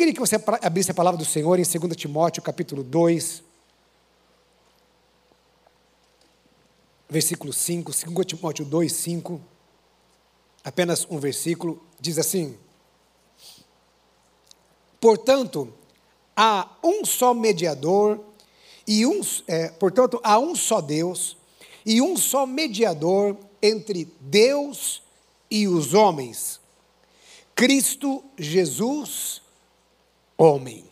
queria que você abrisse a palavra do Senhor em 2 Timóteo, capítulo 2, versículo 5, 2 Timóteo 2, 5, apenas um versículo, diz assim: Portanto, há um só mediador, e um, é, portanto, há um só Deus, e um só mediador entre Deus e os homens, Cristo Jesus, homem.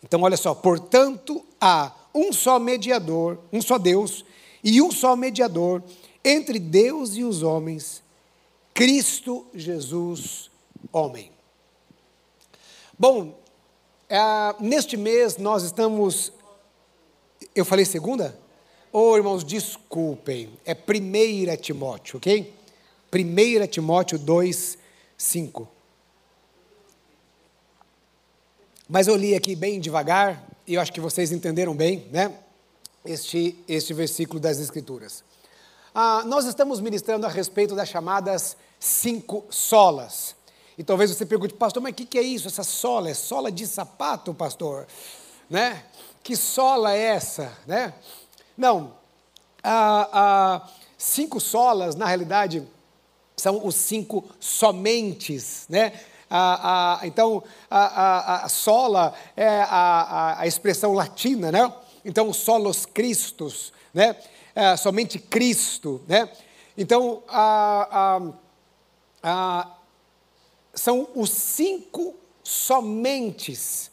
Então, olha só, portanto, há um só mediador, um só Deus, e um só mediador entre Deus e os homens, Cristo Jesus, homem. Bom, é, neste mês nós estamos. Eu falei segunda? Oh, irmãos, desculpem, é 1 Timóteo, ok? 1 Timóteo 2, 5. Mas eu li aqui bem devagar, e eu acho que vocês entenderam bem, né? este, este versículo das Escrituras. Ah, nós estamos ministrando a respeito das chamadas cinco solas. E talvez você pergunte, pastor, mas o que, que é isso? Essa sola? É sola de sapato, pastor? Né? Que sola é essa? Né? Não. Ah, ah, cinco solas, na realidade, são os cinco somentes, né? Ah, ah, então, a, a, a, sola é a, a, expressão latina, né? Então, solos Christus, né? É, somente Cristo, né? Então, a, a, a, são os cinco somentes.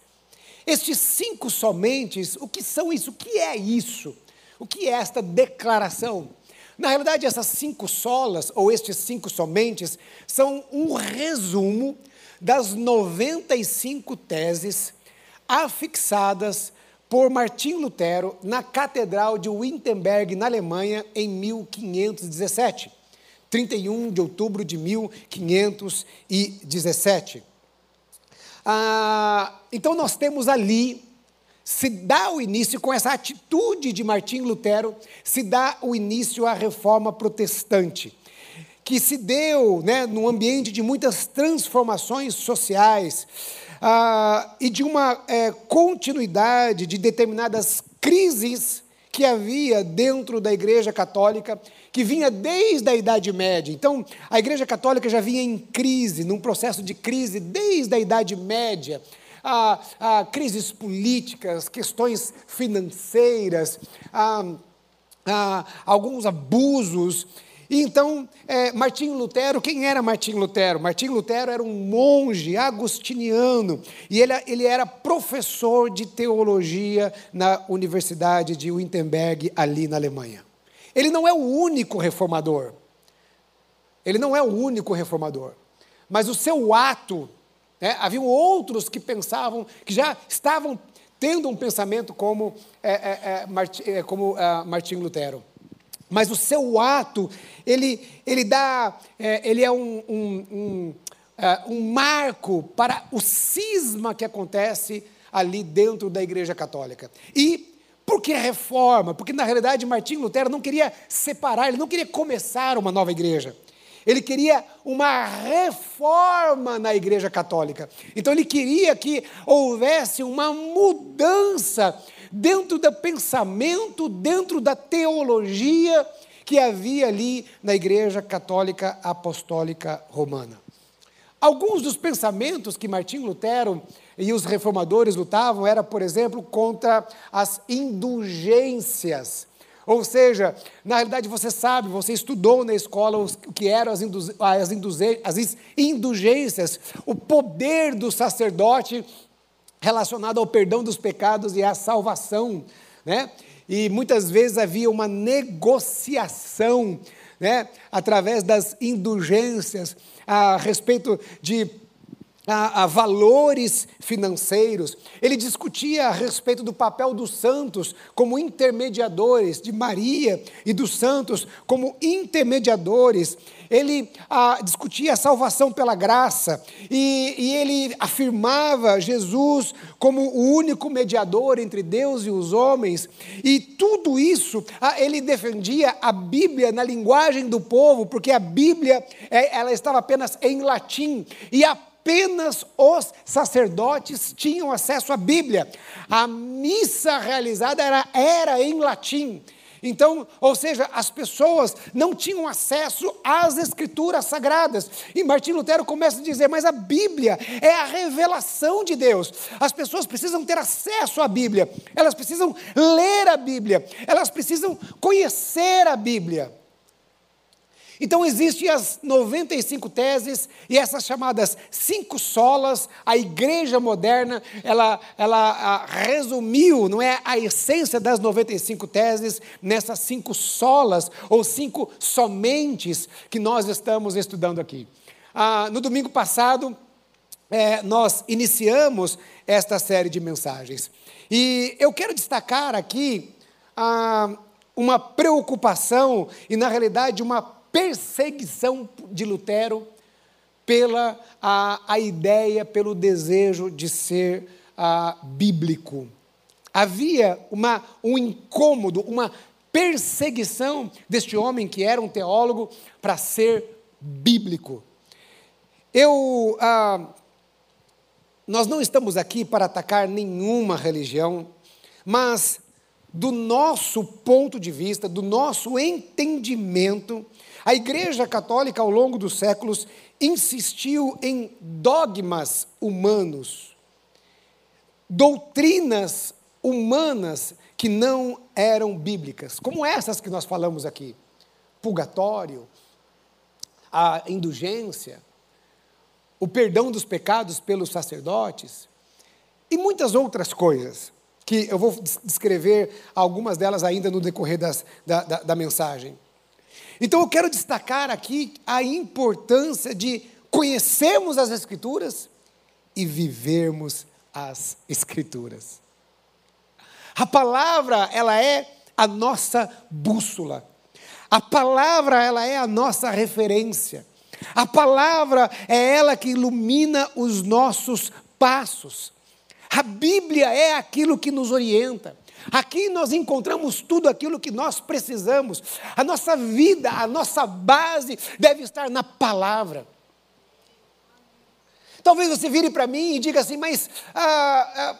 Estes cinco somentes, o que são isso? O que é isso? O que é esta declaração? Na realidade, essas cinco solas, ou estes cinco somentes, são um resumo das 95 teses afixadas por Martim Lutero na Catedral de Wittenberg, na Alemanha, em 1517, 31 de outubro de 1517. Ah, então, nós temos ali, se dá o início, com essa atitude de Martim Lutero, se dá o início à reforma protestante que se deu né, num ambiente de muitas transformações sociais, ah, e de uma é, continuidade de determinadas crises que havia dentro da Igreja Católica, que vinha desde a Idade Média. Então, a Igreja Católica já vinha em crise, num processo de crise desde a Idade Média. Ah, ah, crises políticas, questões financeiras, alguns abusos. E então, é, Martinho Lutero, quem era Martinho Lutero? Martinho Lutero era um monge agostiniano e ele, ele era professor de teologia na Universidade de Wittenberg, ali na Alemanha. Ele não é o único reformador. Ele não é o único reformador. Mas o seu ato, né, outros que pensavam, que já estavam tendo um pensamento como, é, é, é, é como uh, Martinho Lutero mas o seu ato, ele, ele dá, é, ele é um, um, um, é, um marco para o cisma que acontece ali dentro da Igreja Católica. E por que reforma? Porque na realidade Martinho Lutero não queria separar, ele não queria começar uma nova igreja. Ele queria uma reforma na Igreja Católica. Então ele queria que houvesse uma mudança dentro do pensamento, dentro da teologia que havia ali na Igreja Católica Apostólica Romana. Alguns dos pensamentos que Martinho Lutero e os reformadores lutavam era, por exemplo, contra as indulgências. Ou seja, na realidade você sabe, você estudou na escola o que eram as, as indulgências, o poder do sacerdote relacionado ao perdão dos pecados e à salvação, né? E muitas vezes havia uma negociação, né, através das indulgências a respeito de a, a, valores financeiros. Ele discutia a respeito do papel dos santos como intermediadores, de Maria e dos santos como intermediadores. Ele a, discutia a salvação pela graça e, e ele afirmava Jesus como o único mediador entre Deus e os homens. E tudo isso, ele defendia a Bíblia na linguagem do povo, porque a Bíblia é, ela estava apenas em latim e a apenas os sacerdotes tinham acesso à Bíblia. A missa realizada era, era em latim. Então, ou seja, as pessoas não tinham acesso às escrituras sagradas. E Martim Lutero começa a dizer: mas a Bíblia é a revelação de Deus. As pessoas precisam ter acesso à Bíblia, elas precisam ler a Bíblia, elas precisam conhecer a Bíblia. Então existem as 95 teses e essas chamadas cinco solas. A igreja moderna, ela, ela a, resumiu, não é, a essência das 95 teses nessas cinco solas ou cinco somentes que nós estamos estudando aqui. Ah, no domingo passado, é, nós iniciamos esta série de mensagens. E eu quero destacar aqui ah, uma preocupação e, na realidade, uma perseguição de Lutero pela a, a ideia, pelo desejo de ser a, bíblico. Havia uma, um incômodo, uma perseguição deste homem que era um teólogo para ser bíblico. Eu, ah, nós não estamos aqui para atacar nenhuma religião, mas do nosso ponto de vista, do nosso entendimento, a Igreja Católica, ao longo dos séculos, insistiu em dogmas humanos, doutrinas humanas que não eram bíblicas, como essas que nós falamos aqui: purgatório, a indulgência, o perdão dos pecados pelos sacerdotes e muitas outras coisas que eu vou descrever algumas delas ainda no decorrer das, da, da, da mensagem. Então eu quero destacar aqui a importância de conhecermos as Escrituras e vivermos as Escrituras. A palavra, ela é a nossa bússola. A palavra, ela é a nossa referência. A palavra é ela que ilumina os nossos passos. A Bíblia é aquilo que nos orienta. Aqui nós encontramos tudo aquilo que nós precisamos. A nossa vida, a nossa base deve estar na palavra. Talvez você vire para mim e diga assim, mas ah, ah,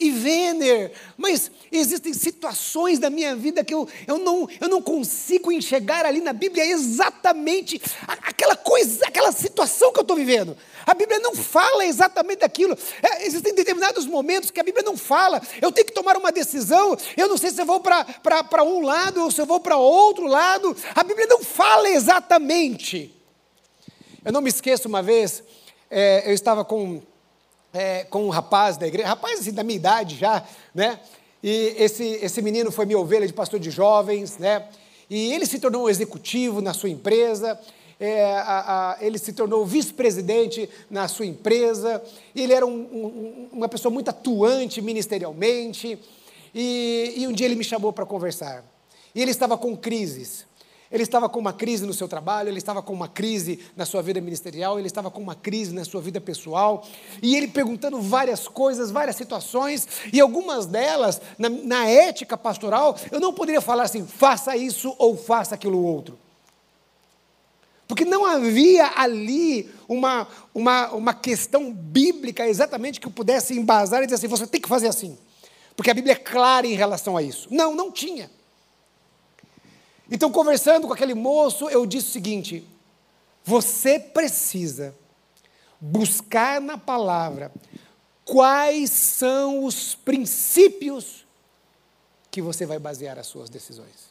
e Vener, mas existem situações da minha vida que eu, eu, não, eu não consigo enxergar ali na Bíblia exatamente aquela coisa, aquela situação que eu estou vivendo. A Bíblia não fala exatamente daquilo. É, existem determinados momentos que a Bíblia não fala. Eu tenho que tomar uma decisão. Eu não sei se eu vou para um lado ou se eu vou para outro lado. A Bíblia não fala exatamente. Eu não me esqueço uma vez, é, eu estava com é, com um rapaz da igreja, rapaz assim, da minha idade já, né? E esse, esse menino foi minha ovelha de pastor de jovens, né? E ele se tornou um executivo na sua empresa, é, a, a, ele se tornou vice-presidente na sua empresa, ele era um, um, uma pessoa muito atuante ministerialmente, e, e um dia ele me chamou para conversar. E ele estava com crises. Ele estava com uma crise no seu trabalho, ele estava com uma crise na sua vida ministerial, ele estava com uma crise na sua vida pessoal, e ele perguntando várias coisas, várias situações, e algumas delas, na, na ética pastoral, eu não poderia falar assim, faça isso ou faça aquilo outro. Porque não havia ali uma, uma, uma questão bíblica exatamente que pudesse embasar e dizer assim, você tem que fazer assim. Porque a Bíblia é clara em relação a isso. Não, não tinha. Então, conversando com aquele moço, eu disse o seguinte: você precisa buscar na palavra quais são os princípios que você vai basear as suas decisões.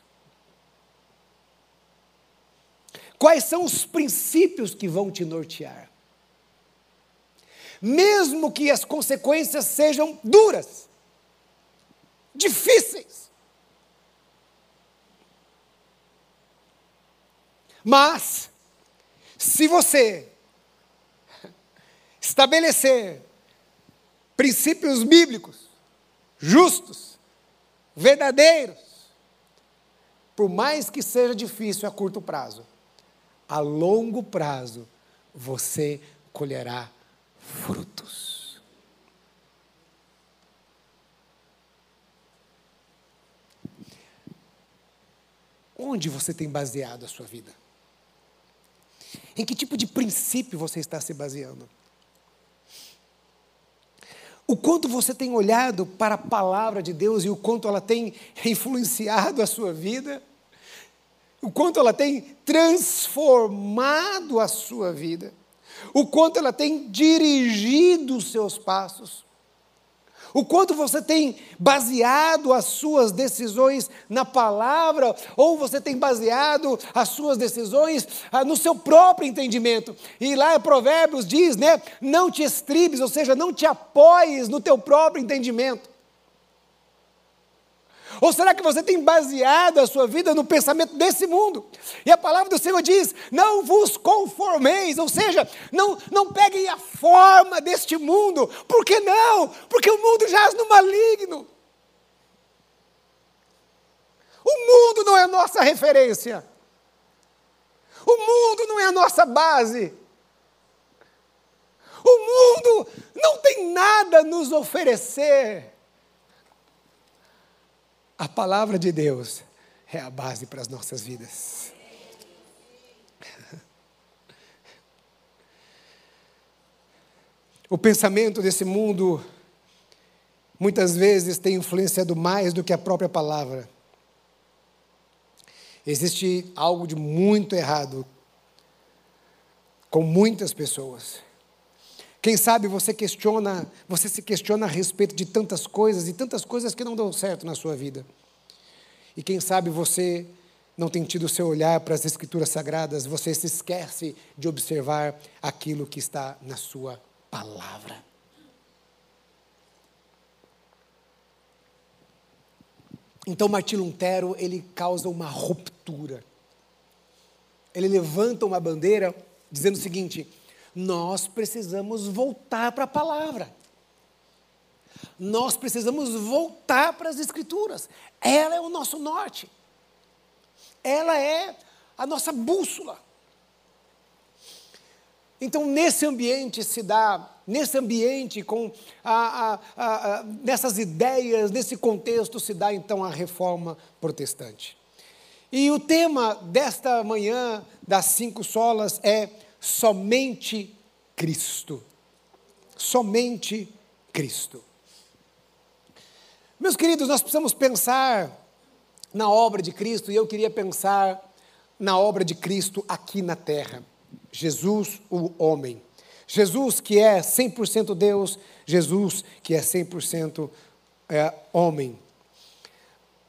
Quais são os princípios que vão te nortear? Mesmo que as consequências sejam duras, difíceis, Mas, se você estabelecer princípios bíblicos, justos, verdadeiros, por mais que seja difícil a curto prazo, a longo prazo você colherá frutos. Onde você tem baseado a sua vida? Em que tipo de princípio você está se baseando? O quanto você tem olhado para a palavra de Deus e o quanto ela tem influenciado a sua vida? O quanto ela tem transformado a sua vida? O quanto ela tem dirigido os seus passos? O quanto você tem baseado as suas decisões na palavra, ou você tem baseado as suas decisões ah, no seu próprio entendimento. E lá Provérbios diz, né, não te estribes, ou seja, não te apoies no teu próprio entendimento. Ou será que você tem baseado a sua vida no pensamento desse mundo? E a palavra do Senhor diz: não vos conformeis, ou seja, não, não peguem a forma deste mundo. Por que não? Porque o mundo jaz no maligno. O mundo não é a nossa referência. O mundo não é a nossa base. O mundo não tem nada a nos oferecer. A palavra de Deus é a base para as nossas vidas. O pensamento desse mundo muitas vezes tem influenciado mais do que a própria palavra. Existe algo de muito errado com muitas pessoas. Quem sabe você questiona, você se questiona a respeito de tantas coisas e tantas coisas que não dão certo na sua vida. E quem sabe você não tem tido o seu olhar para as escrituras sagradas, você se esquece de observar aquilo que está na sua palavra. Então Martim Lutero, ele causa uma ruptura. Ele levanta uma bandeira dizendo o seguinte: nós precisamos voltar para a palavra. Nós precisamos voltar para as Escrituras. Ela é o nosso norte. Ela é a nossa bússola. Então, nesse ambiente se dá, nesse ambiente, com a, a, a, nessas ideias, nesse contexto, se dá então a reforma protestante. E o tema desta manhã, das cinco solas, é somente Cristo. Somente Cristo. Meus queridos, nós precisamos pensar na obra de Cristo e eu queria pensar na obra de Cristo aqui na terra. Jesus, o homem. Jesus que é 100% Deus, Jesus que é 100% é, homem.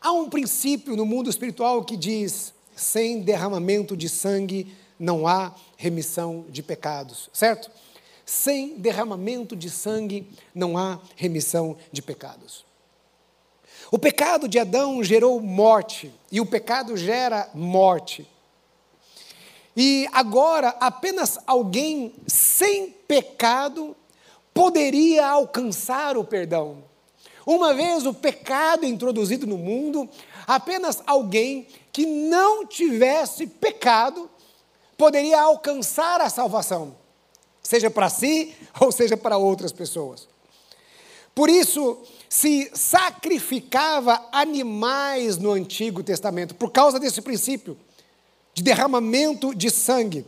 Há um princípio no mundo espiritual que diz: sem derramamento de sangue não há remissão de pecados, certo? Sem derramamento de sangue não há remissão de pecados. O pecado de Adão gerou morte, e o pecado gera morte. E agora, apenas alguém sem pecado poderia alcançar o perdão. Uma vez o pecado introduzido no mundo, apenas alguém que não tivesse pecado poderia alcançar a salvação, seja para si ou seja para outras pessoas. Por isso, se sacrificava animais no Antigo Testamento, por causa desse princípio de derramamento de sangue.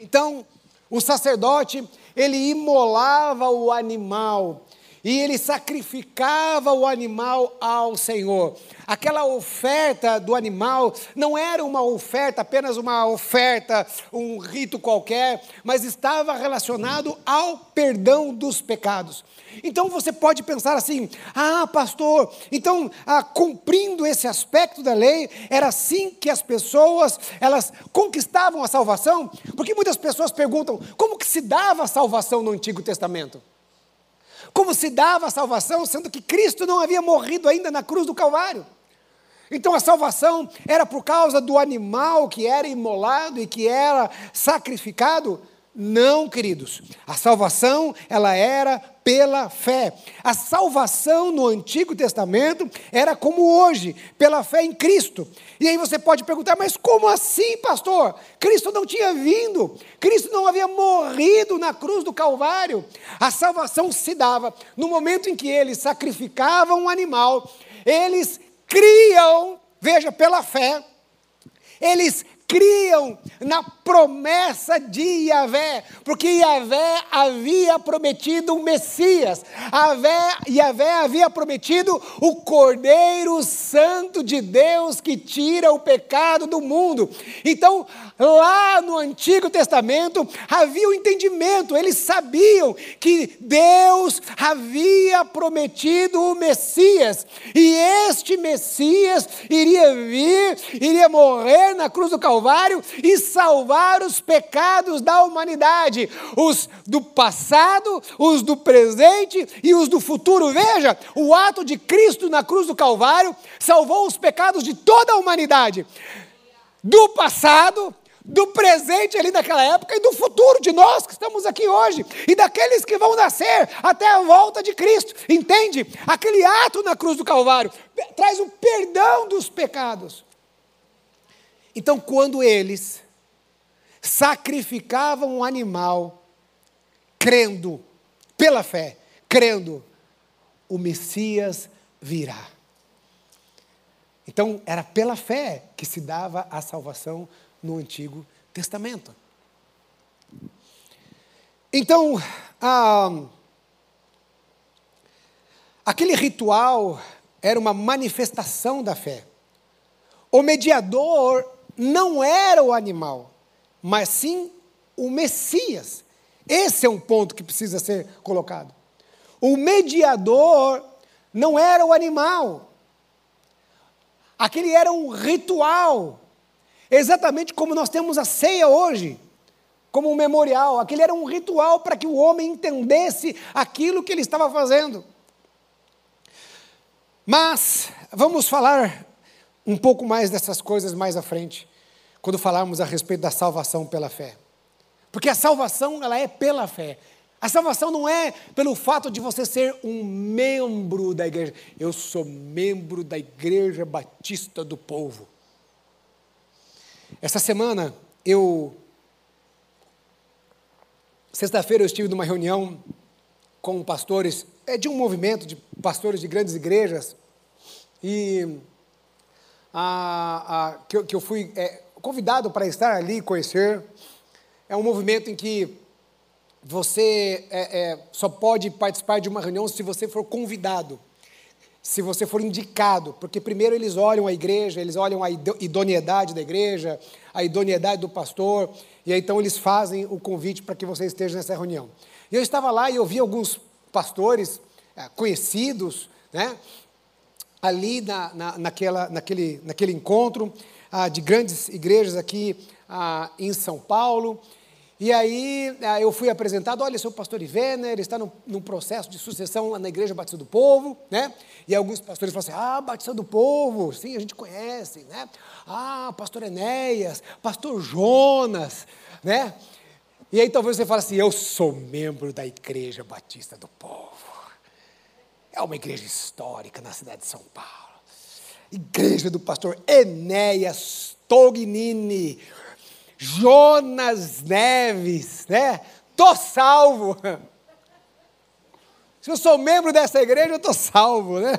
Então, o sacerdote, ele imolava o animal e ele sacrificava o animal ao Senhor. Aquela oferta do animal não era uma oferta, apenas uma oferta, um rito qualquer, mas estava relacionado ao perdão dos pecados. Então você pode pensar assim: ah, pastor, então ah, cumprindo esse aspecto da lei, era assim que as pessoas elas conquistavam a salvação? Porque muitas pessoas perguntam: como que se dava a salvação no Antigo Testamento? Como se dava a salvação, sendo que Cristo não havia morrido ainda na cruz do Calvário? Então a salvação era por causa do animal que era imolado e que era sacrificado? Não, queridos. A salvação, ela era pela fé. A salvação no Antigo Testamento era como hoje, pela fé em Cristo. E aí você pode perguntar, mas como assim, pastor? Cristo não tinha vindo, Cristo não havia morrido na cruz do Calvário. A salvação se dava no momento em que eles sacrificavam um animal, eles criam, veja, pela fé, eles criam na promessa de Yahvé, porque Yahvé havia prometido o Messias, Yahvé, Yahvé havia prometido o Cordeiro Santo de Deus que tira o pecado do mundo. Então, lá no Antigo Testamento havia o um entendimento, eles sabiam que Deus havia prometido o Messias, e este Messias iria vir, iria morrer na cruz do Calvário e salvar os pecados da humanidade, os do passado, os do presente e os do futuro. Veja, o ato de Cristo na cruz do Calvário salvou os pecados de toda a humanidade. Do passado, do presente ali naquela época e do futuro de nós que estamos aqui hoje e daqueles que vão nascer até a volta de Cristo. Entende? Aquele ato na cruz do Calvário traz o perdão dos pecados. Então, quando eles sacrificavam um animal, crendo, pela fé, crendo, o Messias virá. Então, era pela fé que se dava a salvação no Antigo Testamento. Então, ah, aquele ritual era uma manifestação da fé. O mediador não era o animal, mas sim o Messias. Esse é um ponto que precisa ser colocado. O mediador não era o animal. Aquele era um ritual Exatamente como nós temos a ceia hoje, como um memorial. Aquele era um ritual para que o homem entendesse aquilo que ele estava fazendo. Mas vamos falar um pouco mais dessas coisas mais à frente, quando falarmos a respeito da salvação pela fé. Porque a salvação, ela é pela fé. A salvação não é pelo fato de você ser um membro da igreja. Eu sou membro da Igreja Batista do Povo. Essa semana, eu. Sexta-feira eu estive numa reunião com pastores, é de um movimento de pastores de grandes igrejas, e a, a, que, eu, que eu fui é, convidado para estar ali e conhecer. É um movimento em que você é, é, só pode participar de uma reunião se você for convidado se você for indicado, porque primeiro eles olham a igreja, eles olham a idoneidade da igreja, a idoneidade do pastor, e aí então eles fazem o convite para que você esteja nessa reunião. E eu estava lá e eu vi alguns pastores é, conhecidos, né, ali na, na, naquela, naquele, naquele encontro ah, de grandes igrejas aqui ah, em São Paulo, e aí ah, eu fui apresentado, olha, sou o pastor Ivener, está num, num, processo de sucessão na Igreja Batista do Povo, né? E alguns pastores falam assim, ah, Batista do Povo, sim, a gente conhece, né? Ah, pastor Enéas, pastor Jonas, né? E aí talvez você fale assim, eu sou membro da Igreja Batista do Povo. É uma igreja histórica na cidade de São Paulo. Igreja do pastor Enéas Tognini, Jonas Neves, né? Tô salvo. Se eu sou membro dessa igreja, eu tô salvo, né?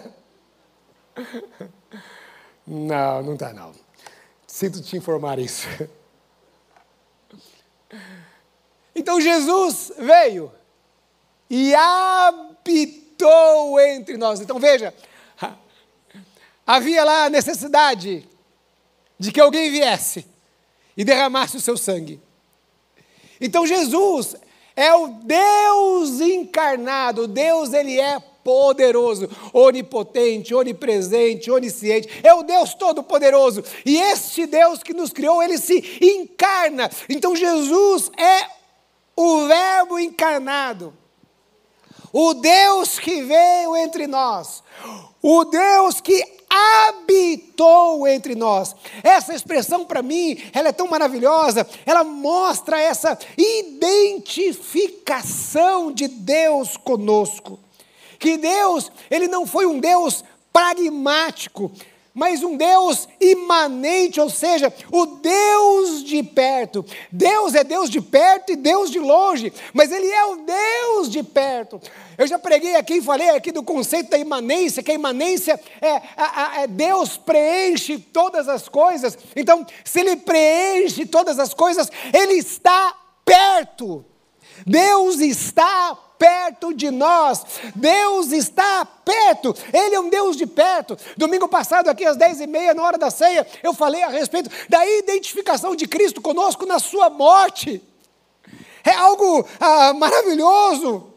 Não, não tá não. Sinto te informar isso. Então Jesus veio e habitou entre nós. Então veja, havia lá a necessidade de que alguém viesse e derramasse o seu sangue. Então Jesus é o Deus encarnado, Deus ele é poderoso, onipotente, onipresente, onisciente, é o Deus todo-poderoso. E este Deus que nos criou, ele se encarna. Então Jesus é o Verbo encarnado. O Deus que veio entre nós, o Deus que habitou entre nós. Essa expressão para mim, ela é tão maravilhosa, ela mostra essa identificação de Deus conosco. Que Deus, ele não foi um Deus pragmático, mas um Deus imanente, ou seja, o Deus de perto. Deus é Deus de perto e Deus de longe, mas Ele é o Deus de perto. Eu já preguei aqui e falei aqui do conceito da imanência, que a imanência é, é Deus preenche todas as coisas. Então, se Ele preenche todas as coisas, Ele está perto. Deus está perto de nós. Deus está perto. Ele é um Deus de perto. Domingo passado, aqui às dez e meia, na hora da ceia, eu falei a respeito da identificação de Cristo conosco na sua morte. É algo ah, maravilhoso.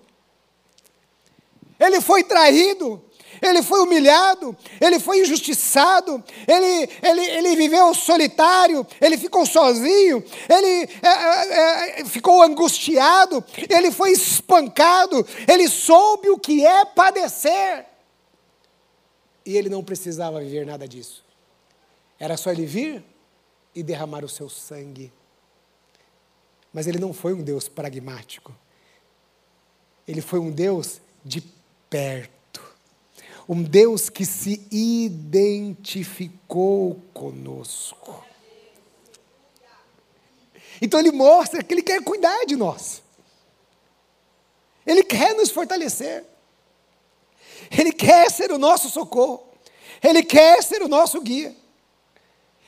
Ele foi traído, ele foi humilhado, ele foi injustiçado, ele, ele, ele viveu solitário, ele ficou sozinho, ele é, é, é, ficou angustiado, ele foi espancado, ele soube o que é padecer. E ele não precisava viver nada disso. Era só ele vir e derramar o seu sangue. Mas ele não foi um Deus pragmático. Ele foi um Deus de perto um Deus que se identificou conosco. Então ele mostra que ele quer cuidar de nós. Ele quer nos fortalecer. Ele quer ser o nosso socorro. Ele quer ser o nosso guia.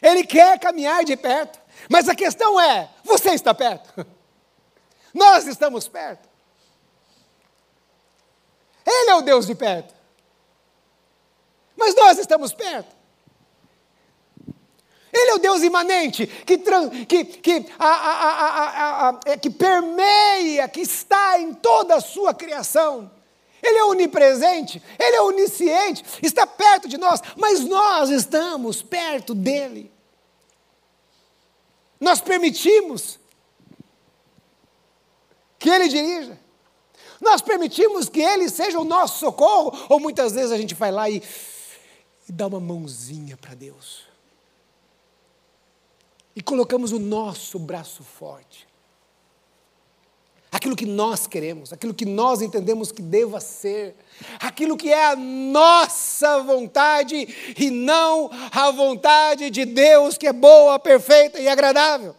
Ele quer caminhar de perto. Mas a questão é: você está perto? Nós estamos perto. Ele é o Deus de perto. Mas nós estamos perto. Ele é o Deus imanente, que, que, que, a, a, a, é, que permeia, que está em toda a sua criação. Ele é onipresente, ele é onisciente, está perto de nós, mas nós estamos perto dele. Nós permitimos que ele dirija. Nós permitimos que ele seja o nosso socorro, ou muitas vezes a gente vai lá e e dá uma mãozinha para Deus. E colocamos o nosso braço forte. Aquilo que nós queremos, aquilo que nós entendemos que deva ser, aquilo que é a nossa vontade e não a vontade de Deus, que é boa, perfeita e agradável.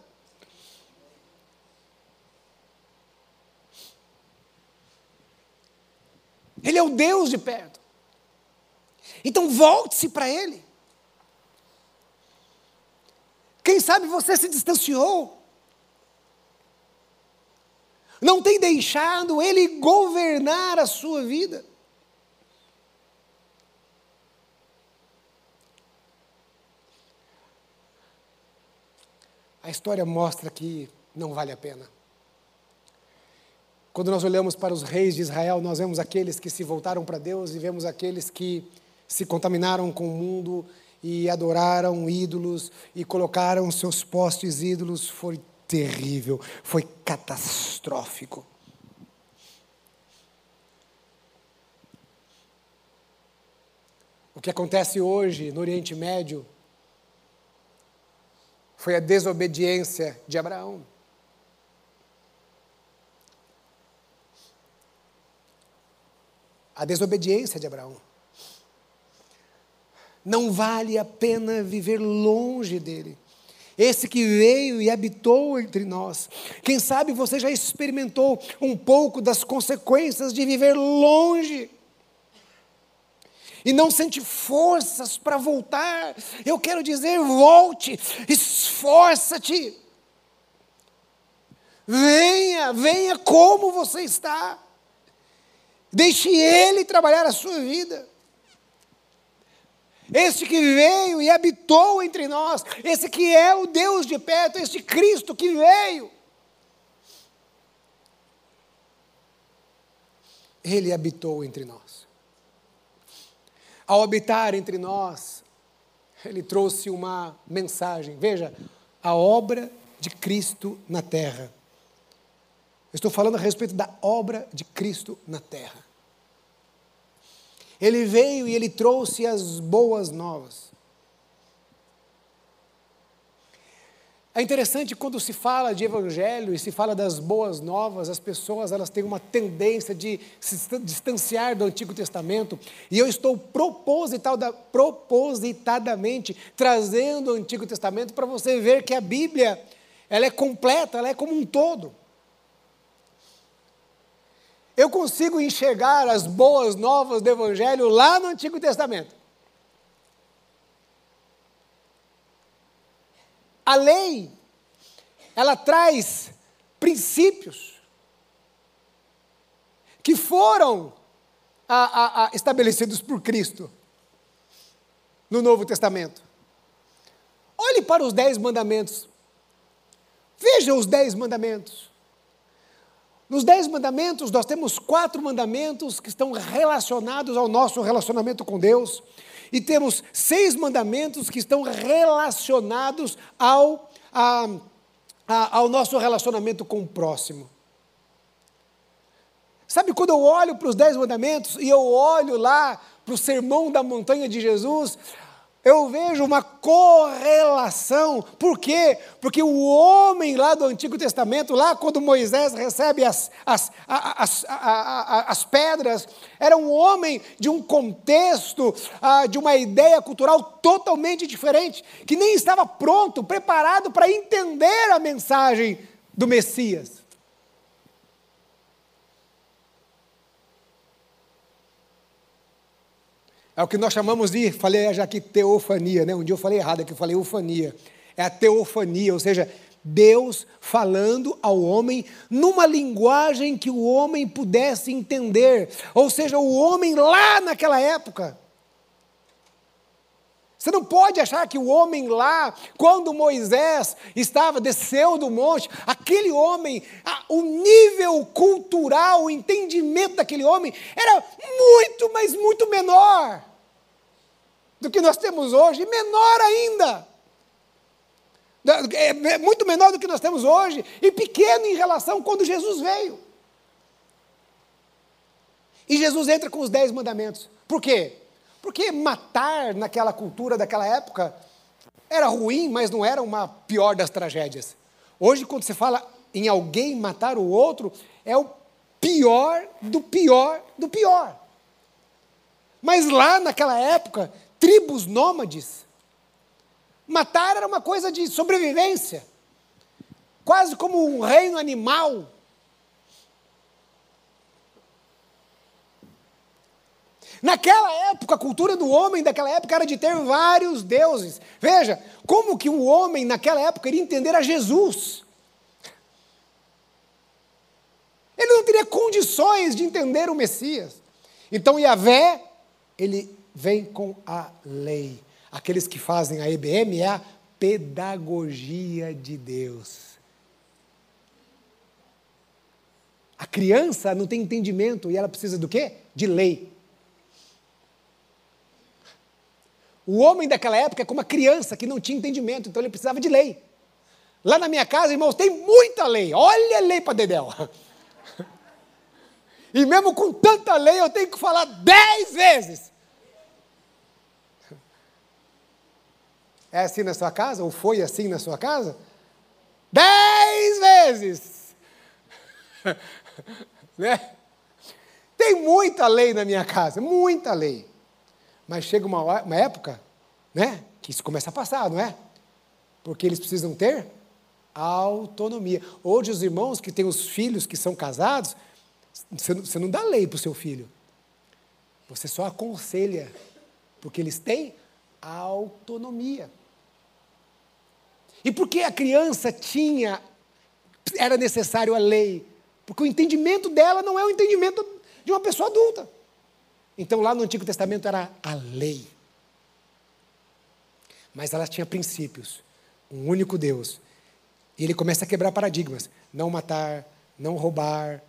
Ele é o Deus de perto. Então volte-se para Ele. Quem sabe você se distanciou. Não tem deixado Ele governar a sua vida. A história mostra que não vale a pena. Quando nós olhamos para os reis de Israel, nós vemos aqueles que se voltaram para Deus e vemos aqueles que se contaminaram com o mundo e adoraram ídolos e colocaram seus postes ídolos, foi terrível, foi catastrófico. O que acontece hoje no Oriente Médio foi a desobediência de Abraão. A desobediência de Abraão. Não vale a pena viver longe dele. Esse que veio e habitou entre nós. Quem sabe você já experimentou um pouco das consequências de viver longe e não sente forças para voltar. Eu quero dizer, volte, esforça-te. Venha, venha como você está. Deixe Ele trabalhar a sua vida. Este que veio e habitou entre nós, esse que é o Deus de perto, este Cristo que veio. Ele habitou entre nós. Ao habitar entre nós, ele trouxe uma mensagem. Veja, a obra de Cristo na terra. Estou falando a respeito da obra de Cristo na terra. Ele veio e ele trouxe as boas novas. É interessante quando se fala de evangelho e se fala das boas novas, as pessoas elas têm uma tendência de se distanciar do Antigo Testamento, e eu estou propositadamente trazendo o Antigo Testamento para você ver que a Bíblia, ela é completa, ela é como um todo. Eu consigo enxergar as boas novas do evangelho lá no Antigo Testamento. A lei, ela traz princípios que foram a, a, a estabelecidos por Cristo no Novo Testamento. Olhe para os dez mandamentos. Veja os dez mandamentos. Nos Dez Mandamentos, nós temos quatro mandamentos que estão relacionados ao nosso relacionamento com Deus e temos seis mandamentos que estão relacionados ao, a, a, ao nosso relacionamento com o próximo. Sabe quando eu olho para os dez mandamentos e eu olho lá para o sermão da montanha de Jesus, eu vejo uma correlação. Por quê? Porque o homem lá do Antigo Testamento, lá quando Moisés recebe as, as, as, as pedras, era um homem de um contexto, ah, de uma ideia cultural totalmente diferente, que nem estava pronto, preparado para entender a mensagem do Messias. É o que nós chamamos de, falei já aqui, teofania, né? Um dia eu falei errado aqui, eu falei ufania. É a teofania, ou seja, Deus falando ao homem numa linguagem que o homem pudesse entender. Ou seja, o homem lá naquela época. Você não pode achar que o homem lá, quando Moisés estava, desceu do monte, aquele homem, o nível cultural, o entendimento daquele homem era muito, mas muito menor do que nós temos hoje, menor ainda. É muito menor do que nós temos hoje, e pequeno em relação quando Jesus veio. E Jesus entra com os dez mandamentos. Por quê? Porque matar naquela cultura daquela época era ruim, mas não era uma pior das tragédias. Hoje, quando se fala em alguém matar o outro, é o pior do pior do pior. Mas lá naquela época, tribos nômades, matar era uma coisa de sobrevivência, quase como um reino animal. Naquela época, a cultura do homem daquela época era de ter vários deuses. Veja, como que o homem naquela época iria entender a Jesus? Ele não teria condições de entender o Messias. Então Yahvé, ele vem com a lei. Aqueles que fazem a EBM é a pedagogia de Deus. A criança não tem entendimento e ela precisa do quê? De lei. O homem daquela época é como uma criança que não tinha entendimento, então ele precisava de lei. Lá na minha casa, irmãos, tem muita lei. Olha a lei para Dedéu. E mesmo com tanta lei, eu tenho que falar dez vezes. É assim na sua casa? Ou foi assim na sua casa? Dez vezes! né? Tem muita lei na minha casa, muita lei. Mas chega uma, uma época, né, que isso começa a passar, não é? Porque eles precisam ter autonomia. Hoje os irmãos que têm os filhos que são casados, você não dá lei para o seu filho. Você só aconselha, porque eles têm autonomia. E por que a criança tinha, era necessário a lei? Porque o entendimento dela não é o entendimento de uma pessoa adulta. Então, lá no Antigo Testamento era a lei. Mas ela tinha princípios. Um único Deus. E ele começa a quebrar paradigmas: não matar, não roubar,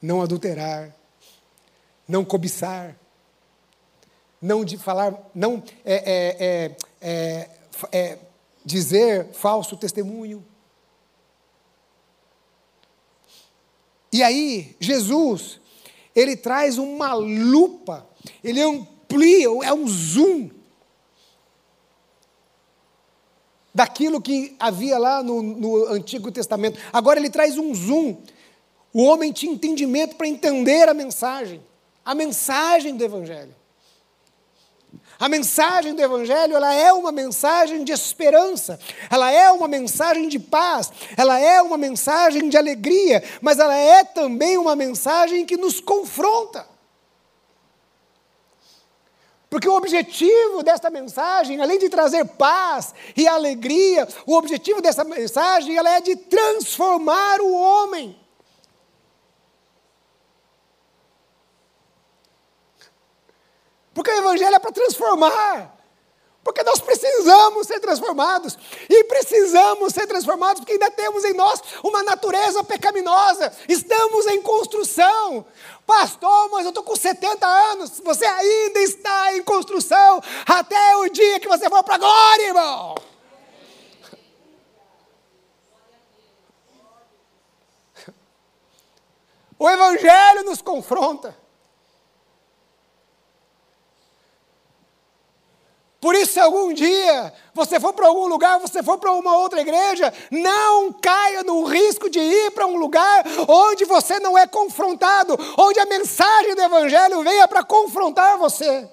não adulterar, não cobiçar, não de falar, não é, é, é, é dizer falso testemunho. E aí, Jesus ele traz uma lupa, ele amplia, é um zoom. daquilo que havia lá no, no Antigo Testamento. Agora ele traz um zoom. O homem tinha entendimento para entender a mensagem, a mensagem do Evangelho. A mensagem do Evangelho, ela é uma mensagem de esperança, ela é uma mensagem de paz, ela é uma mensagem de alegria, mas ela é também uma mensagem que nos confronta. Porque o objetivo desta mensagem, além de trazer paz e alegria, o objetivo dessa mensagem ela é de transformar o homem. Porque o Evangelho é para transformar. Porque nós precisamos ser transformados. E precisamos ser transformados porque ainda temos em nós uma natureza pecaminosa. Estamos em construção. Pastor, mas eu estou com 70 anos. Você ainda está em construção até o dia que você for para a glória, irmão. O Evangelho nos confronta. Por isso, se algum dia você for para algum lugar, você for para uma outra igreja, não caia no risco de ir para um lugar onde você não é confrontado, onde a mensagem do Evangelho venha para confrontar você.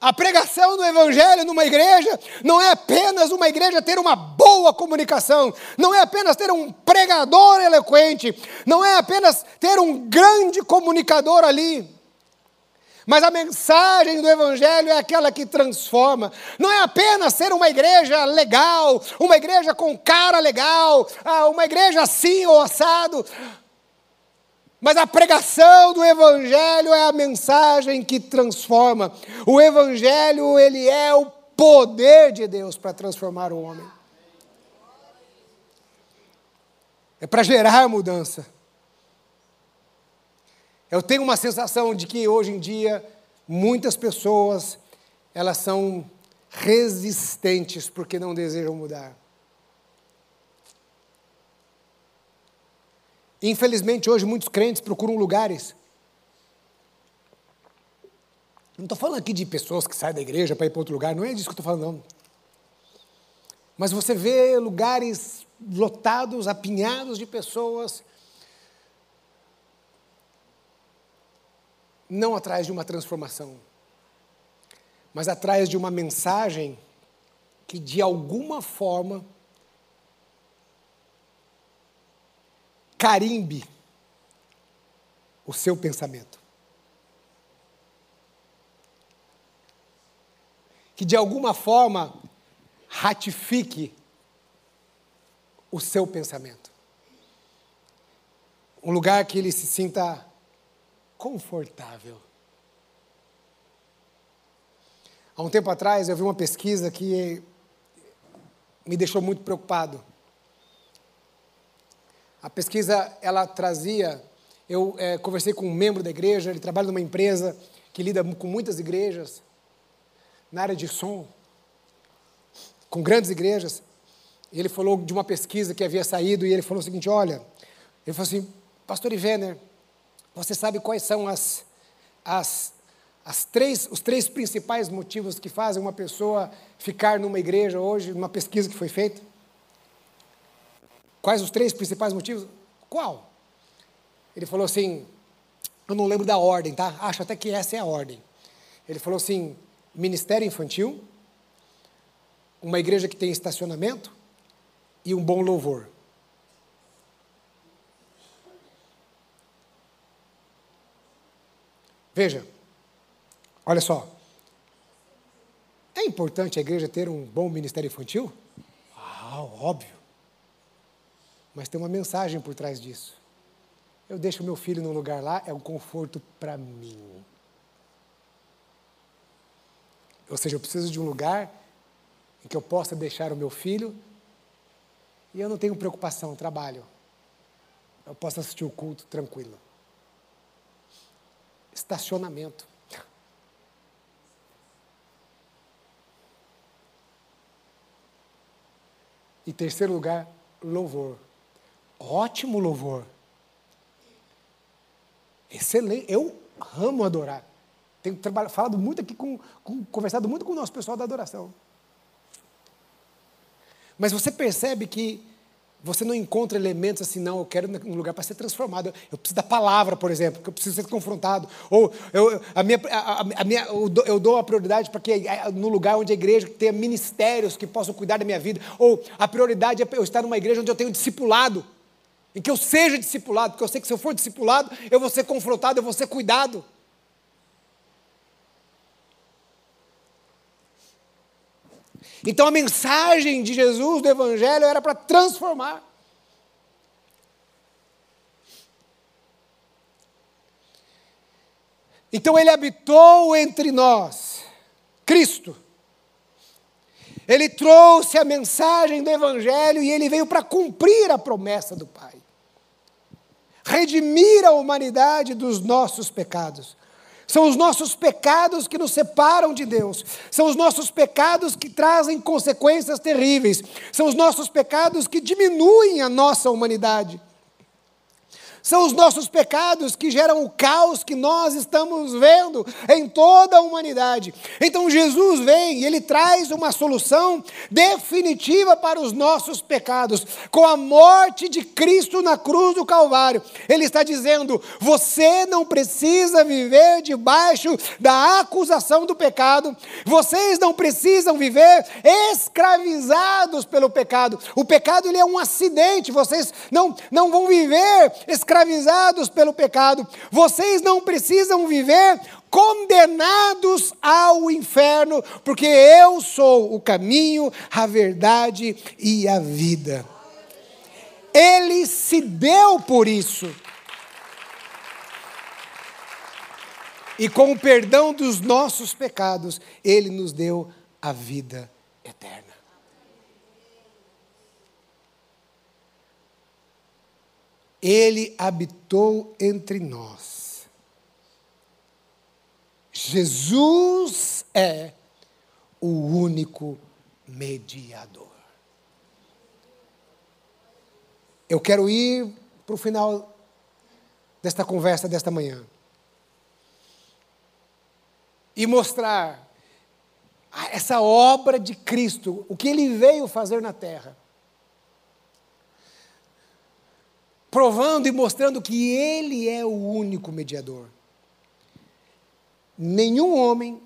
A pregação do Evangelho numa igreja não é apenas uma igreja ter uma boa comunicação, não é apenas ter um pregador eloquente, não é apenas ter um grande comunicador ali. Mas a mensagem do Evangelho é aquela que transforma. Não é apenas ser uma igreja legal, uma igreja com cara legal, ah, uma igreja assim ou assado. Mas a pregação do evangelho é a mensagem que transforma. O evangelho, ele é o poder de Deus para transformar o homem. É para gerar mudança. Eu tenho uma sensação de que hoje em dia muitas pessoas elas são resistentes porque não desejam mudar. Infelizmente, hoje, muitos crentes procuram lugares. Não estou falando aqui de pessoas que saem da igreja para ir para outro lugar, não é disso que estou falando, não. Mas você vê lugares lotados, apinhados de pessoas, não atrás de uma transformação, mas atrás de uma mensagem que de alguma forma carimbe o seu pensamento. Que de alguma forma ratifique o seu pensamento. Um lugar que ele se sinta confortável. Há um tempo atrás eu vi uma pesquisa que me deixou muito preocupado. A pesquisa ela trazia, eu é, conversei com um membro da igreja, ele trabalha numa empresa que lida com muitas igrejas na área de som, com grandes igrejas. Ele falou de uma pesquisa que havia saído e ele falou o seguinte: olha, ele falou assim, Pastor Ivener, você sabe quais são as, as, as três, os três principais motivos que fazem uma pessoa ficar numa igreja hoje, numa pesquisa que foi feita? Quais os três principais motivos? Qual? Ele falou assim, eu não lembro da ordem, tá? Acho até que essa é a ordem. Ele falou assim: ministério infantil, uma igreja que tem estacionamento e um bom louvor. Veja, olha só. É importante a igreja ter um bom ministério infantil? Ah, óbvio mas tem uma mensagem por trás disso. Eu deixo meu filho num lugar lá, é um conforto para mim. Ou seja, eu preciso de um lugar em que eu possa deixar o meu filho e eu não tenho preocupação, trabalho. Eu posso assistir o culto tranquilo. Estacionamento. E terceiro lugar, louvor. Ótimo louvor. Excelente. Eu amo adorar. Tenho falado muito aqui, com, com, conversado muito com o nosso pessoal da adoração. Mas você percebe que você não encontra elementos assim, não, eu quero um lugar para ser transformado. Eu preciso da palavra, por exemplo, que eu preciso ser confrontado. Ou eu, a minha, a, a minha, eu dou a prioridade para que no lugar onde a igreja tenha ministérios que possam cuidar da minha vida. Ou a prioridade é eu estar numa igreja onde eu tenho discipulado. Em que eu seja discipulado, porque eu sei que se eu for discipulado, eu vou ser confrontado, eu vou ser cuidado. Então a mensagem de Jesus, do Evangelho, era para transformar. Então ele habitou entre nós, Cristo. Ele trouxe a mensagem do Evangelho e ele veio para cumprir a promessa do Pai. Redimir a humanidade dos nossos pecados. São os nossos pecados que nos separam de Deus. São os nossos pecados que trazem consequências terríveis. São os nossos pecados que diminuem a nossa humanidade. São os nossos pecados que geram o caos que nós estamos vendo em toda a humanidade. Então Jesus vem e ele traz uma solução definitiva para os nossos pecados. Com a morte de Cristo na cruz do Calvário, ele está dizendo: você não precisa viver debaixo da acusação do pecado, vocês não precisam viver escravizados pelo pecado. O pecado ele é um acidente, vocês não, não vão viver escravizados escravizados pelo pecado. Vocês não precisam viver condenados ao inferno, porque eu sou o caminho, a verdade e a vida. Ele se deu por isso. E com o perdão dos nossos pecados, Ele nos deu a vida Ele habitou entre nós. Jesus é o único mediador. Eu quero ir para o final desta conversa desta manhã e mostrar essa obra de Cristo, o que ele veio fazer na terra. Provando e mostrando que Ele é o único mediador. Nenhum homem,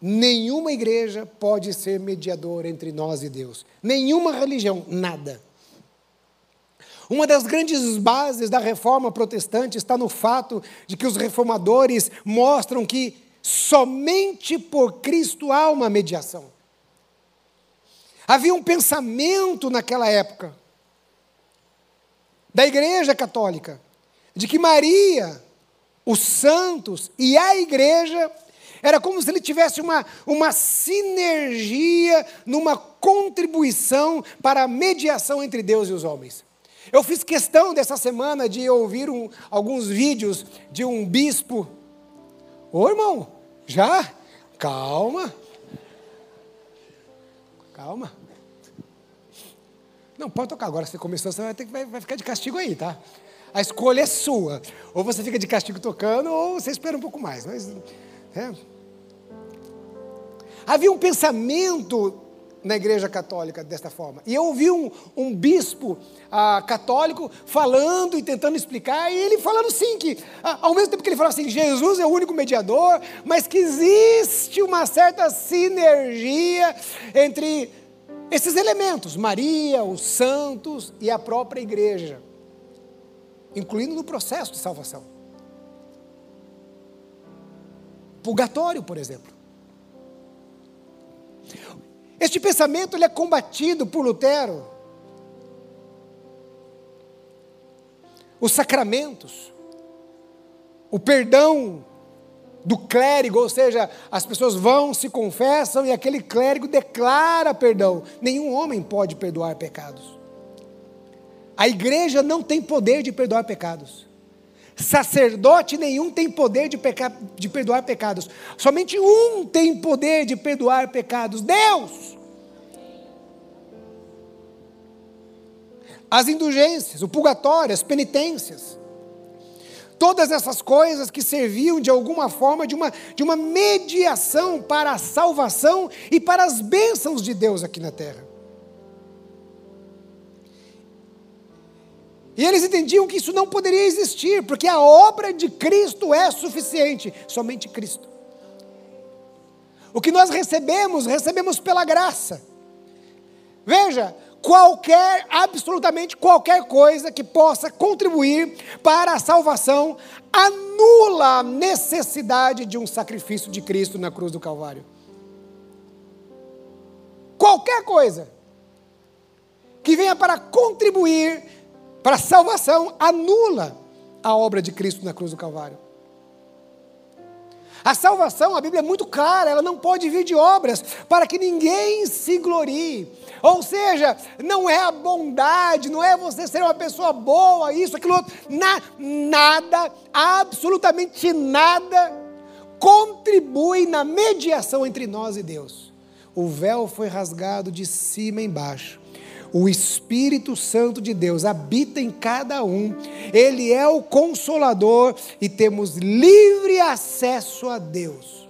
nenhuma igreja pode ser mediador entre nós e Deus. Nenhuma religião, nada. Uma das grandes bases da reforma protestante está no fato de que os reformadores mostram que somente por Cristo há uma mediação. Havia um pensamento naquela época da Igreja Católica, de que Maria, os santos e a Igreja era como se ele tivesse uma, uma sinergia, numa contribuição para a mediação entre Deus e os homens. Eu fiz questão dessa semana de ouvir um, alguns vídeos de um bispo. Ô irmão, já? Calma. Calma. Não, pode tocar agora. Você começou, você vai, ter, vai, vai ficar de castigo aí, tá? A escolha é sua. Ou você fica de castigo tocando, ou você espera um pouco mais. Mas, é. Havia um pensamento na igreja católica desta forma. E eu ouvi um, um bispo ah, católico falando e tentando explicar, e ele falando sim, que ah, ao mesmo tempo que ele falava assim, Jesus é o único mediador, mas que existe uma certa sinergia entre esses elementos, Maria, os santos e a própria igreja, incluindo no processo de salvação. Purgatório, por exemplo. Este pensamento ele é combatido por Lutero. Os sacramentos, o perdão do clérigo, ou seja, as pessoas vão, se confessam e aquele clérigo declara perdão. Nenhum homem pode perdoar pecados. A igreja não tem poder de perdoar pecados. Sacerdote nenhum tem poder de, peca... de perdoar pecados. Somente um tem poder de perdoar pecados: Deus. as indulgências, o purgatório, as penitências. Todas essas coisas que serviam de alguma forma de uma, de uma mediação para a salvação e para as bênçãos de Deus aqui na terra. E eles entendiam que isso não poderia existir, porque a obra de Cristo é suficiente, somente Cristo. O que nós recebemos, recebemos pela graça. Veja, qualquer, absolutamente qualquer coisa que possa contribuir para a salvação, anula a necessidade de um sacrifício de Cristo na cruz do Calvário. Qualquer coisa que venha para contribuir para a salvação, anula a obra de Cristo na cruz do Calvário. A salvação, a Bíblia é muito clara, ela não pode vir de obras para que ninguém se glorie. Ou seja, não é a bondade, não é você ser uma pessoa boa, isso, aquilo outro. Na, nada, absolutamente nada, contribui na mediação entre nós e Deus. O véu foi rasgado de cima embaixo o Espírito Santo de Deus habita em cada um, ele é o consolador e temos livre acesso a Deus.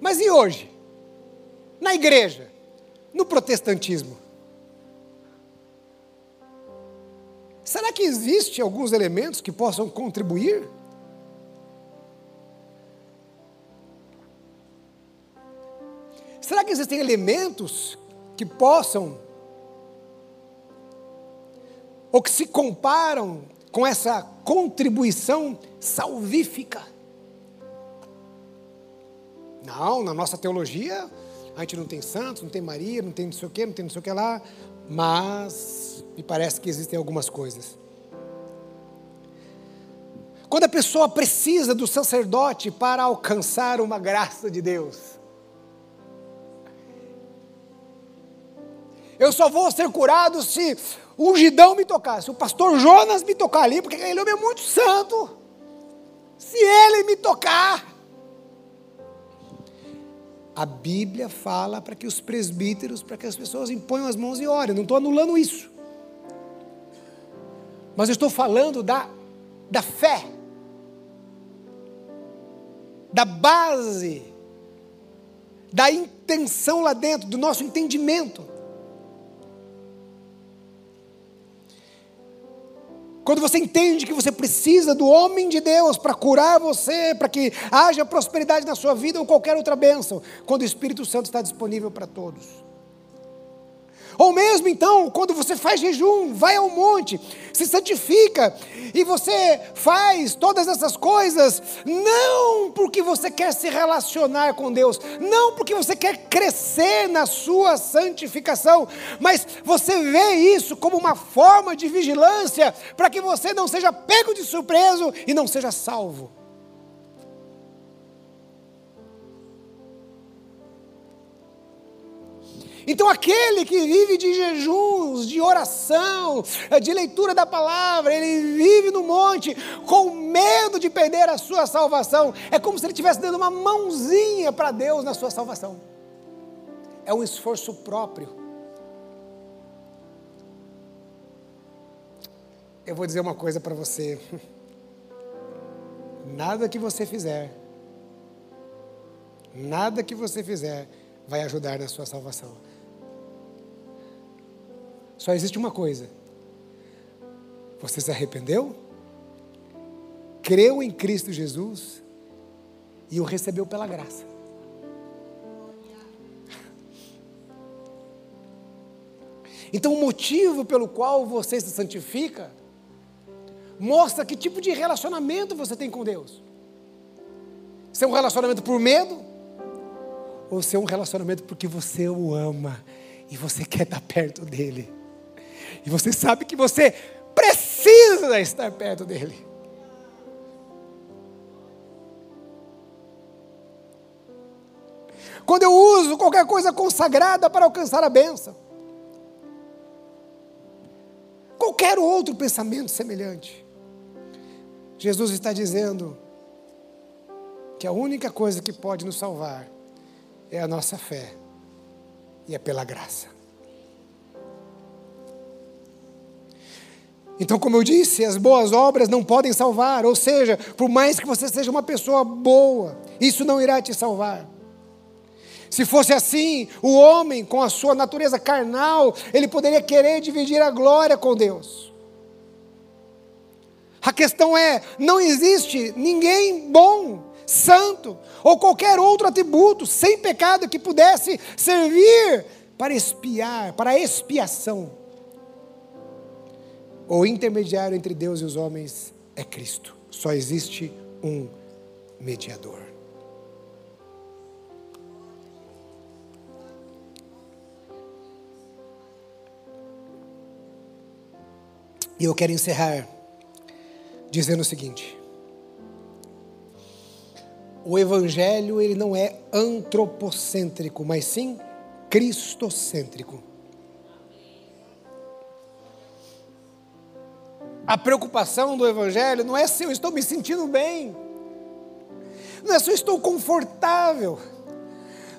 Mas e hoje? Na igreja, no protestantismo? Será que existe alguns elementos que possam contribuir? Elementos que possam, ou que se comparam com essa contribuição salvífica? Não, na nossa teologia, a gente não tem santos, não tem Maria, não tem não sei o que, não tem não sei o que lá, mas me parece que existem algumas coisas. Quando a pessoa precisa do sacerdote para alcançar uma graça de Deus, Eu só vou ser curado se o ungidão me tocar, se o pastor Jonas me tocar ali, porque ele é muito santo. Se ele me tocar. A Bíblia fala para que os presbíteros, para que as pessoas imponham as mãos e orem. Não estou anulando isso. Mas eu estou falando da, da fé, da base, da intenção lá dentro, do nosso entendimento. Quando você entende que você precisa do homem de Deus para curar você, para que haja prosperidade na sua vida ou qualquer outra bênção, quando o Espírito Santo está disponível para todos. Ou mesmo então, quando você faz jejum, vai ao monte, se santifica e você faz todas essas coisas não porque você quer se relacionar com Deus, não porque você quer crescer na sua santificação, mas você vê isso como uma forma de vigilância para que você não seja pego de surpresa e não seja salvo. Então, aquele que vive de jejuns, de oração, de leitura da palavra, ele vive no monte com medo de perder a sua salvação. É como se ele estivesse dando uma mãozinha para Deus na sua salvação. É um esforço próprio. Eu vou dizer uma coisa para você. Nada que você fizer, nada que você fizer vai ajudar na sua salvação. Só existe uma coisa: você se arrependeu, creu em Cristo Jesus e o recebeu pela graça. Então, o motivo pelo qual você se santifica mostra que tipo de relacionamento você tem com Deus. Se é um relacionamento por medo, ou se é um relacionamento porque você o ama e você quer estar perto dele. E você sabe que você precisa estar perto dele. Quando eu uso qualquer coisa consagrada para alcançar a bênção. Qualquer outro pensamento semelhante. Jesus está dizendo que a única coisa que pode nos salvar é a nossa fé, e é pela graça. Então, como eu disse, as boas obras não podem salvar, ou seja, por mais que você seja uma pessoa boa, isso não irá te salvar. Se fosse assim, o homem, com a sua natureza carnal, ele poderia querer dividir a glória com Deus. A questão é: não existe ninguém bom, santo ou qualquer outro atributo sem pecado que pudesse servir para espiar, para expiação. O intermediário entre Deus e os homens é Cristo. Só existe um mediador. E eu quero encerrar dizendo o seguinte: o evangelho ele não é antropocêntrico, mas sim cristocêntrico. A preocupação do evangelho não é se eu estou me sentindo bem, não é se eu estou confortável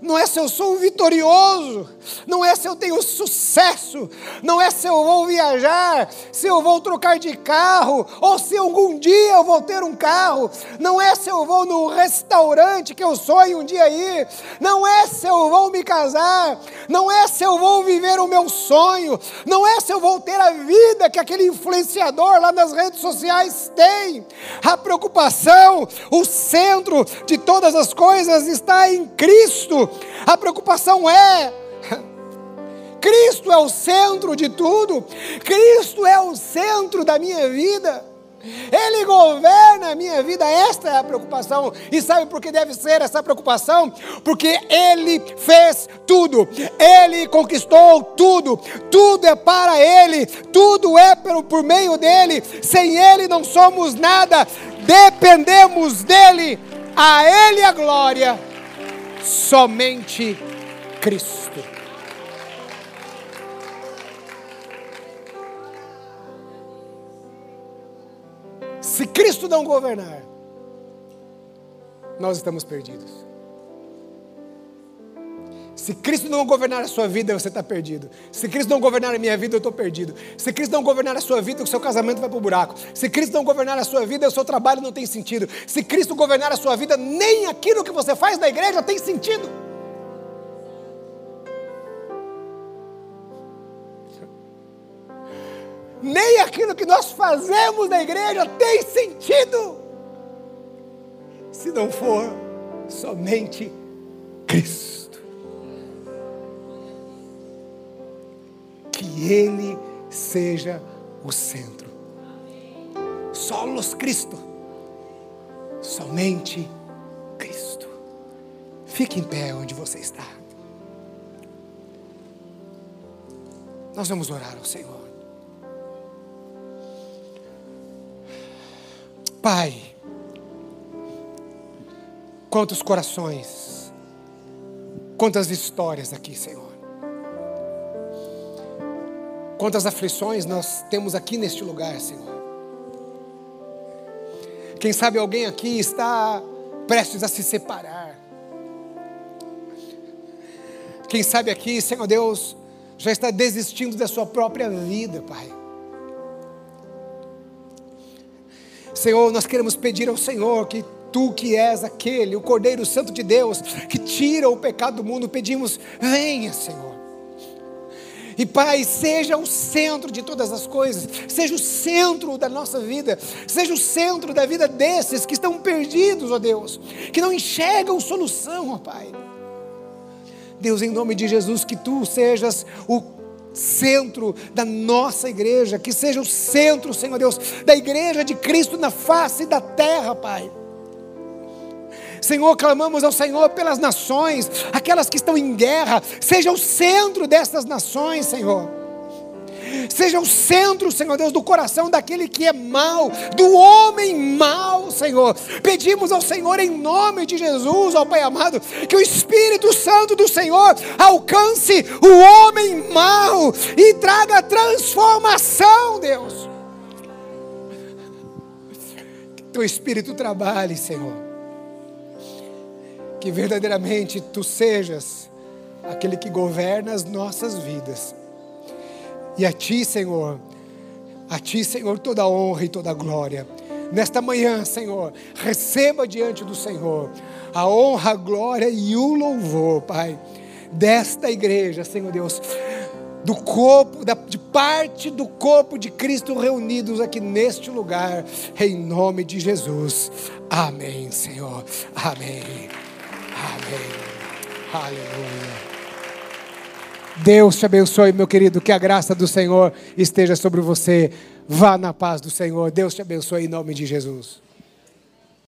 não é se eu sou vitorioso, não é se eu tenho sucesso, não é se eu vou viajar, se eu vou trocar de carro, ou se algum dia eu vou ter um carro, não é se eu vou no restaurante que eu sonho um dia ir, não é se eu vou me casar, não é se eu vou viver o meu sonho, não é se eu vou ter a vida que aquele influenciador lá nas redes sociais tem. A preocupação, o centro de todas as coisas está em Cristo. A preocupação é Cristo é o centro de tudo, Cristo é o centro da minha vida. Ele governa a minha vida, esta é a preocupação. E sabe por que deve ser essa preocupação? Porque Ele fez tudo, Ele conquistou tudo, tudo é para Ele, tudo é pelo, por meio dEle. Sem Ele não somos nada, dependemos dEle. A Ele a glória somente Cristo. Se Cristo não governar, nós estamos perdidos. Se Cristo não governar a sua vida, você está perdido. Se Cristo não governar a minha vida, eu estou perdido. Se Cristo não governar a sua vida, o seu casamento vai para o buraco. Se Cristo não governar a sua vida, o seu trabalho não tem sentido. Se Cristo governar a sua vida, nem aquilo que você faz na igreja tem sentido. Nem aquilo que nós fazemos na igreja tem sentido. Se não for somente Cristo. Ele seja o centro. Solos Cristo. Somente Cristo. Fique em pé onde você está. Nós vamos orar ao Senhor. Pai, quantos corações, quantas histórias aqui, Senhor. Quantas aflições nós temos aqui neste lugar, Senhor. Quem sabe alguém aqui está prestes a se separar. Quem sabe aqui, Senhor Deus, já está desistindo da sua própria vida, Pai. Senhor, nós queremos pedir ao Senhor que tu que és aquele, o Cordeiro Santo de Deus, que tira o pecado do mundo, pedimos, venha, Senhor. E Pai, seja o centro de todas as coisas, seja o centro da nossa vida, seja o centro da vida desses que estão perdidos, ó Deus, que não enxergam solução, ó Pai. Deus, em nome de Jesus, que tu sejas o centro da nossa igreja, que seja o centro, Senhor Deus, da igreja de Cristo na face da terra, Pai. Senhor, clamamos ao Senhor pelas nações, aquelas que estão em guerra, seja o centro dessas nações, Senhor. Seja o centro, Senhor Deus, do coração daquele que é mau, do homem mau, Senhor. Pedimos ao Senhor, em nome de Jesus, ao Pai amado, que o Espírito Santo do Senhor alcance o homem mau e traga transformação, Deus. Que teu Espírito trabalhe, Senhor que verdadeiramente tu sejas aquele que governa as nossas vidas. E a ti, Senhor, a ti, Senhor, toda a honra e toda a glória. Nesta manhã, Senhor, receba diante do Senhor a honra, a glória e o louvor, Pai, desta igreja, Senhor Deus, do corpo, da, de parte do corpo de Cristo reunidos aqui neste lugar, em nome de Jesus. Amém, Senhor. Amém. Amém. Aleluia. Deus te abençoe, meu querido. Que a graça do Senhor esteja sobre você. Vá na paz do Senhor. Deus te abençoe em nome de Jesus.